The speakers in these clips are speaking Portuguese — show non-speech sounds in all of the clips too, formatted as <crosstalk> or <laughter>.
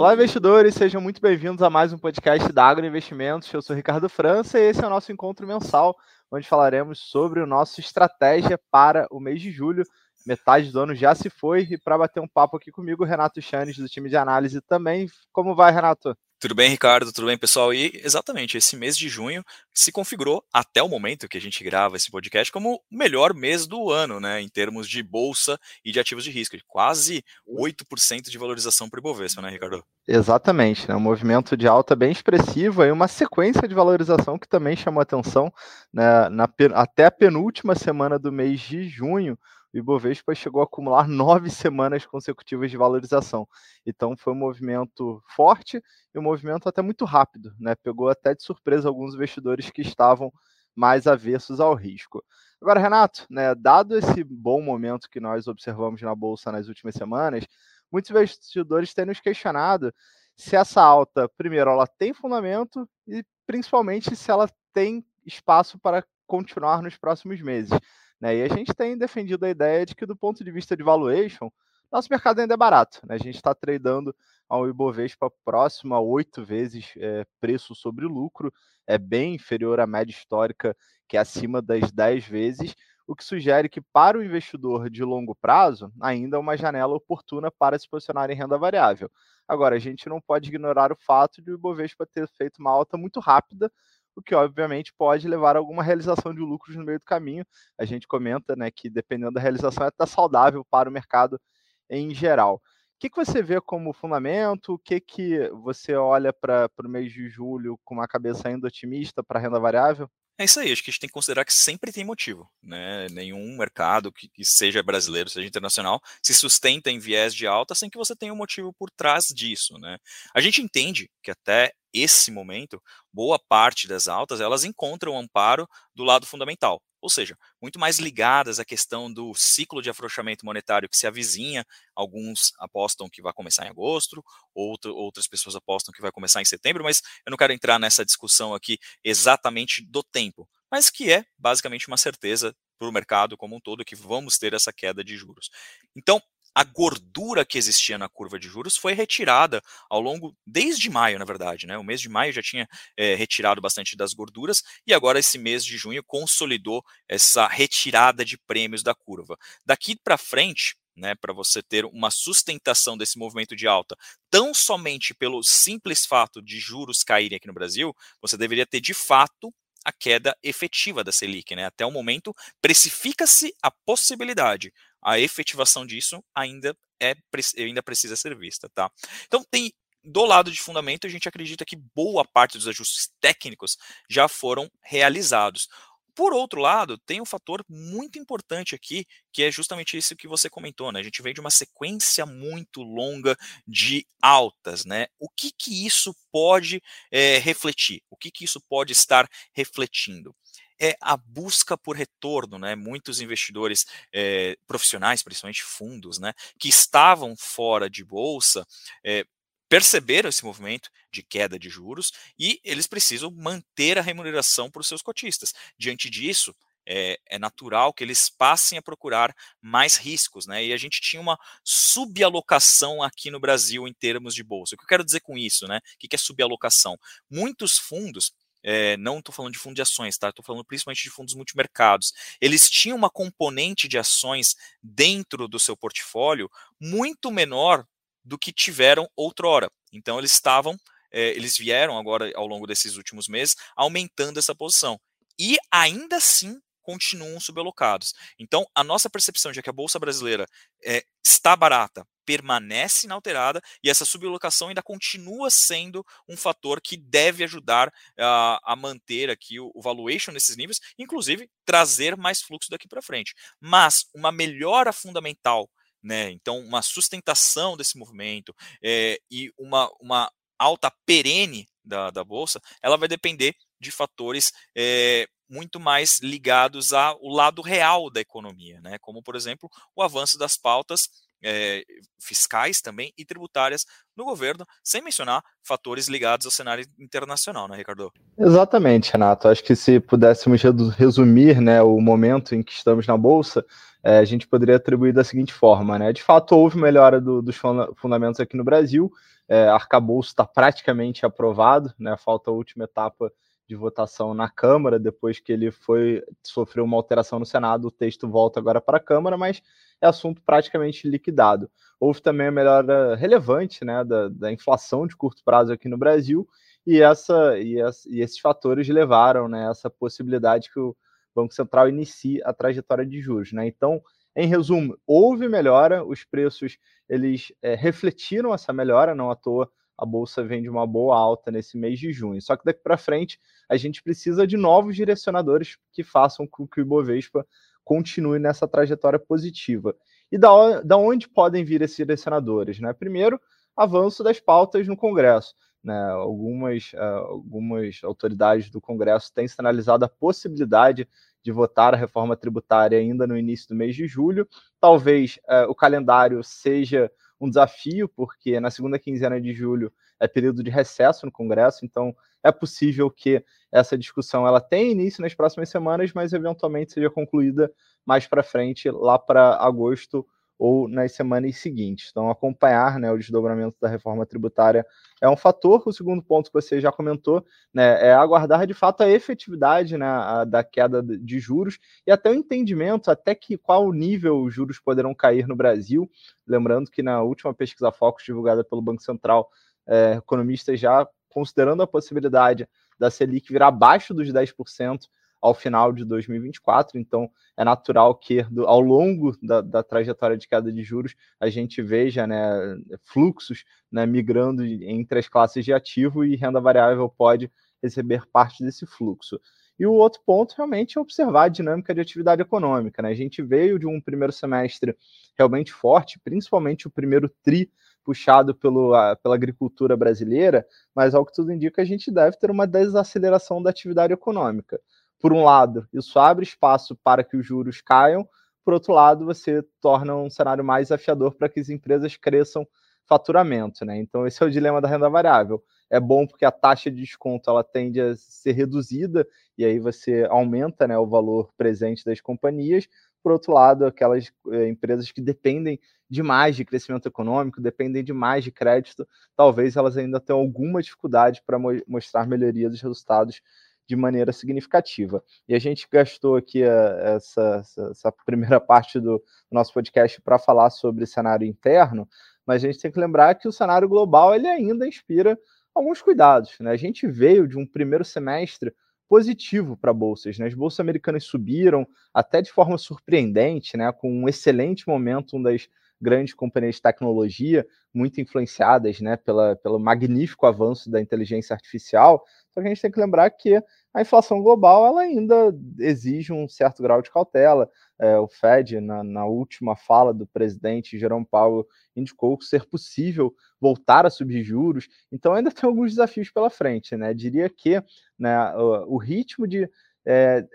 Olá, investidores, sejam muito bem-vindos a mais um podcast da Agro Investimentos. Eu sou Ricardo França e esse é o nosso encontro mensal, onde falaremos sobre o nosso estratégia para o mês de julho. Metade do ano já se foi e para bater um papo aqui comigo, Renato Chanes, do time de análise também. Como vai, Renato? Tudo bem, Ricardo? Tudo bem, pessoal? E exatamente, esse mês de junho se configurou, até o momento que a gente grava esse podcast, como o melhor mês do ano, né? Em termos de bolsa e de ativos de risco. Quase 8% de valorização para o Ibovespa, né, Ricardo? Exatamente, né? Um movimento de alta bem expressivo e uma sequência de valorização que também chamou atenção né? Na, até a penúltima semana do mês de junho o Ibovespa chegou a acumular nove semanas consecutivas de valorização. Então foi um movimento forte e um movimento até muito rápido, né? Pegou até de surpresa alguns investidores que estavam mais avessos ao risco. Agora, Renato, né, dado esse bom momento que nós observamos na bolsa nas últimas semanas, muitos investidores têm nos questionado se essa alta, primeiro, ela tem fundamento e principalmente se ela tem espaço para continuar nos próximos meses. Né? E a gente tem defendido a ideia de que, do ponto de vista de valuation, nosso mercado ainda é barato. Né? A gente está tradando ao Ibovespa próximo a oito vezes é, preço sobre lucro, é bem inferior à média histórica, que é acima das 10 vezes, o que sugere que, para o investidor de longo prazo, ainda é uma janela oportuna para se posicionar em renda variável. Agora, a gente não pode ignorar o fato de o Ibovespa ter feito uma alta muito rápida, o que obviamente pode levar a alguma realização de lucros no meio do caminho. A gente comenta né, que dependendo da realização é até saudável para o mercado em geral. O que, que você vê como fundamento? O que, que você olha para o mês de julho com uma cabeça ainda otimista para renda variável? É isso aí, acho que a gente tem que considerar que sempre tem motivo, né? Nenhum mercado que, que, seja brasileiro, seja internacional, se sustenta em viés de alta sem que você tenha um motivo por trás disso, né? A gente entende que até esse momento, boa parte das altas elas encontram amparo do lado fundamental, ou seja, muito mais ligadas à questão do ciclo de afrouxamento monetário que se avizinha. Alguns apostam que vai começar em agosto, outro, outras pessoas apostam que vai começar em setembro, mas eu não quero entrar nessa discussão aqui exatamente do tempo, mas que é basicamente uma certeza para o mercado como um todo que vamos ter essa queda de juros. Então, a gordura que existia na curva de juros foi retirada ao longo, desde maio, na verdade, né? O mês de maio já tinha é, retirado bastante das gorduras e agora esse mês de junho consolidou essa retirada de prêmios da curva. Daqui para frente, né, para você ter uma sustentação desse movimento de alta, tão somente pelo simples fato de juros caírem aqui no Brasil, você deveria ter de fato a queda efetiva da Selic, né? Até o momento, precifica-se a possibilidade a efetivação disso ainda é ainda precisa ser vista, tá? Então tem do lado de fundamento, a gente acredita que boa parte dos ajustes técnicos já foram realizados. Por outro lado, tem um fator muito importante aqui, que é justamente isso que você comentou, né? A gente vem de uma sequência muito longa de altas, né? O que que isso pode é, refletir? O que que isso pode estar refletindo? É a busca por retorno, né? Muitos investidores é, profissionais, principalmente fundos, né, que estavam fora de bolsa, é, perceberam esse movimento de queda de juros e eles precisam manter a remuneração para os seus cotistas. Diante disso, é, é, natural que eles passem a procurar mais riscos, né? E a gente tinha uma subalocação aqui no Brasil em termos de bolsa. O que eu quero dizer com isso, né? O que é subalocação? Muitos fundos é, não estou falando de fundo de ações, tá? Estou falando principalmente de fundos multimercados. Eles tinham uma componente de ações dentro do seu portfólio muito menor do que tiveram outrora. Então eles estavam, é, eles vieram agora ao longo desses últimos meses aumentando essa posição. E ainda assim continuam subalocados. Então, a nossa percepção de que a Bolsa Brasileira é, está barata, permanece inalterada e essa sublocação ainda continua sendo um fator que deve ajudar uh, a manter aqui o, o valuation nesses níveis, inclusive trazer mais fluxo daqui para frente. Mas uma melhora fundamental, né? Então, uma sustentação desse movimento é, e uma, uma alta perene da, da bolsa, ela vai depender de fatores é, muito mais ligados ao lado real da economia, né? como, por exemplo, o avanço das pautas é, fiscais também e tributárias no governo, sem mencionar fatores ligados ao cenário internacional, né, Ricardo? Exatamente, Renato. Acho que se pudéssemos resumir né, o momento em que estamos na Bolsa, é, a gente poderia atribuir da seguinte forma, né? De fato, houve melhora do, dos fundamentos aqui no Brasil, é, arcabouço está praticamente aprovado, né? Falta a última etapa de votação na Câmara, depois que ele foi sofreu uma alteração no Senado, o texto volta agora para a Câmara, mas é assunto praticamente liquidado. Houve também a melhora relevante né, da, da inflação de curto prazo aqui no Brasil, e, essa, e, e esses fatores levaram né, essa possibilidade que o Banco Central inicie a trajetória de juros. Né? Então, em resumo, houve melhora, os preços eles é, refletiram essa melhora, não à toa a bolsa vem de uma boa alta nesse mês de junho. Só que daqui para frente a gente precisa de novos direcionadores que façam com que o Ibovespa continue nessa trajetória positiva. E da, da onde podem vir esses direcionadores? Né? Primeiro, avanço das pautas no Congresso. Né? Algumas, uh, algumas autoridades do Congresso têm sinalizado a possibilidade de votar a reforma tributária ainda no início do mês de julho. Talvez uh, o calendário seja um desafio, porque na segunda quinzena de julho é período de recesso no Congresso, então é possível que essa discussão ela tenha início nas próximas semanas, mas eventualmente seja concluída mais para frente, lá para agosto ou nas semanas seguintes. Então, acompanhar né, o desdobramento da reforma tributária é um fator. O segundo ponto que você já comentou né, é aguardar de fato a efetividade né, a, da queda de juros e até o entendimento até que qual nível os juros poderão cair no Brasil. Lembrando que na última pesquisa Focus divulgada pelo Banco Central, é, economistas já considerando a possibilidade da Selic virar abaixo dos 10% ao final de 2024. Então, é natural que ao longo da, da, trajetória de queda de juros a gente veja né, fluxos né, migrando entre as classes de ativo e renda variável pode receber parte desse fluxo. E o outro ponto realmente é observar a dinâmica de atividade econômica. Né? A gente veio de um primeiro semestre realmente forte, principalmente o primeiro TRI puxado pelo, a, pela agricultura brasileira, mas ao que tudo indica, a gente deve ter uma desaceleração da atividade econômica por um lado, isso abre espaço para que os juros caiam, por outro lado, você torna um cenário mais desafiador para que as empresas cresçam faturamento, né? Então esse é o dilema da renda variável. É bom porque a taxa de desconto ela tende a ser reduzida e aí você aumenta, né, o valor presente das companhias. Por outro lado, aquelas é, empresas que dependem demais de crescimento econômico, dependem demais de crédito, talvez elas ainda tenham alguma dificuldade para mo mostrar melhoria dos resultados de maneira significativa. E a gente gastou aqui a, eh, essa, essa, <laughs> primeira parte do nosso podcast para falar sobre cenário interno, mas a gente tem que lembrar que o cenário global ele ainda inspira alguns cuidados. Né? A gente veio de um primeiro semestre positivo para bolsas. Né? As bolsas americanas subiram até de forma surpreendente, né? com um excelente momento das grandes companhias de tecnologia, muito influenciadas né? Pela, pelo magnífico avanço da inteligência artificial. Só que a gente tem que lembrar que a inflação global ela ainda exige um certo grau de cautela. É, o Fed, na, na, última fala do presidente Jerome Powell, indicou ser possível voltar a subir juros. Então, ainda <laughs> tem alguns desafios pela frente. Né? Diria que né, o, o ritmo de é,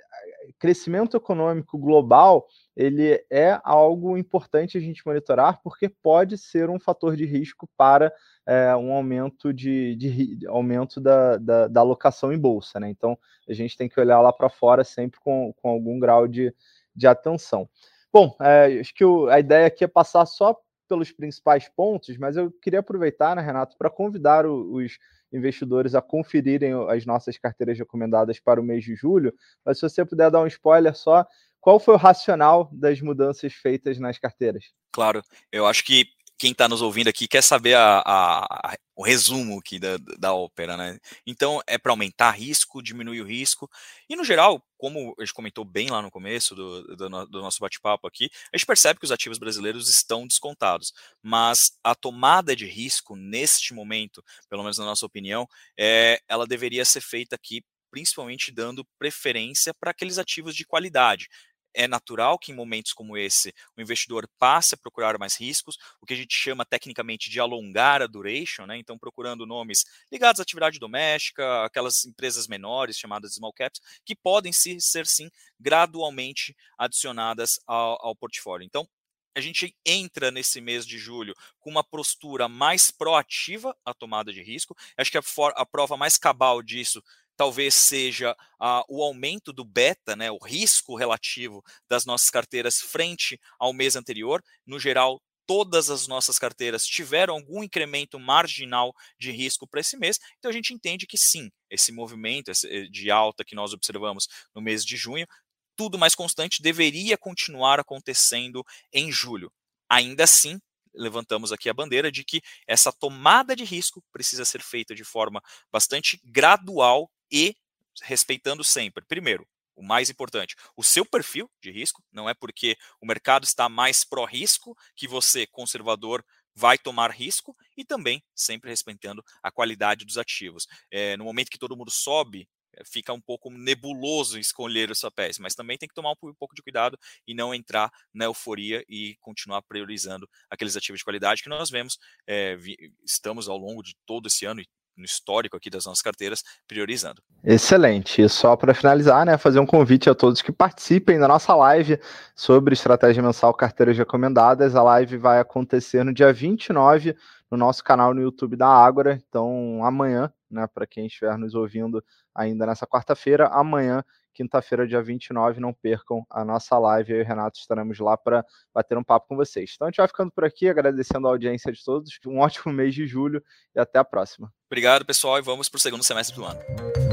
crescimento econômico global ele é algo importante a gente monitorar, porque pode ser um fator de risco para é, um aumento de, de aumento da, da, da, alocação em bolsa, né? Então a gente tem que olhar lá para fora sempre com, com algum grau de, de atenção. Bom, é, acho que o, a ideia aqui é passar só pelos principais pontos, mas eu queria aproveitar, né, Renato, para convidar o, os investidores a conferirem as nossas carteiras recomendadas para o mês de julho. Mas se você puder dar um spoiler só, qual foi o racional das mudanças feitas nas carteiras? Claro, eu acho que quem está nos ouvindo aqui quer saber a, a, a, o resumo aqui da, da ópera, né? Então é para aumentar risco, diminuir o risco. E no geral, como a gente comentou bem lá no começo do, do, do nosso bate-papo aqui, a gente percebe que os ativos brasileiros estão descontados. Mas a tomada de risco neste momento, pelo menos na nossa opinião, é, ela deveria ser feita aqui principalmente dando preferência para aqueles ativos de qualidade, é natural que em momentos como esse o investidor passe a procurar mais riscos, o que a gente chama tecnicamente de alongar a duration, né? então procurando nomes ligados à atividade doméstica, aquelas empresas menores chamadas small caps, que podem ser, sim gradualmente adicionadas ao, ao portfólio. Então, a gente entra nesse mês de julho com uma postura mais proativa à tomada de risco. Acho que a, for, a prova mais cabal disso talvez seja uh, o aumento do beta, né, o risco relativo das nossas carteiras frente ao mês anterior. No geral, todas as nossas carteiras tiveram algum incremento marginal de risco para esse mês. Então a gente entende que sim, esse movimento eh, de alta que nós observamos no mês de junho, tudo mais constante, deveria continuar acontecendo em julho. Ainda assim, levantamos aqui a bandeira de que essa tomada de risco precisa ser feita de forma bastante gradual e respeitando sempre, primeiro, o mais importante, o seu perfil de risco, não é porque o mercado está mais pró-risco que você, conservador, vai tomar risco e também sempre respeitando a qualidade dos ativos. É, no momento que todo mundo sobe, eh, fica um pouco nebuloso escolher os papéis, mas também tem que tomar um pouco de cuidado e não entrar na euforia e continuar priorizando aqueles ativos de qualidade que nós vemos, é, vi, estamos ao longo de todo esse ano e no histórico aqui das nossas carteiras, priorizando. Excelente. E só para finalizar, né, fazer um convite a todos que participem da nossa live sobre estratégia mensal carteiras recomendadas. A live vai acontecer no dia 29 no nosso canal no YouTube da Ágora. Então, amanhã, né, para quem estiver nos ouvindo ainda nessa quarta-feira, amanhã, quinta-feira, dia 29, não percam a nossa live. Eu e o Renato estaremos lá para bater um papo com vocês. Então, a gente vai ficando por aqui, agradecendo a audiência de todos. Um <laughs> ótimo mês de julho e até a próxima. Obrigado, pessoal, e vamos para o segundo semestre do ano.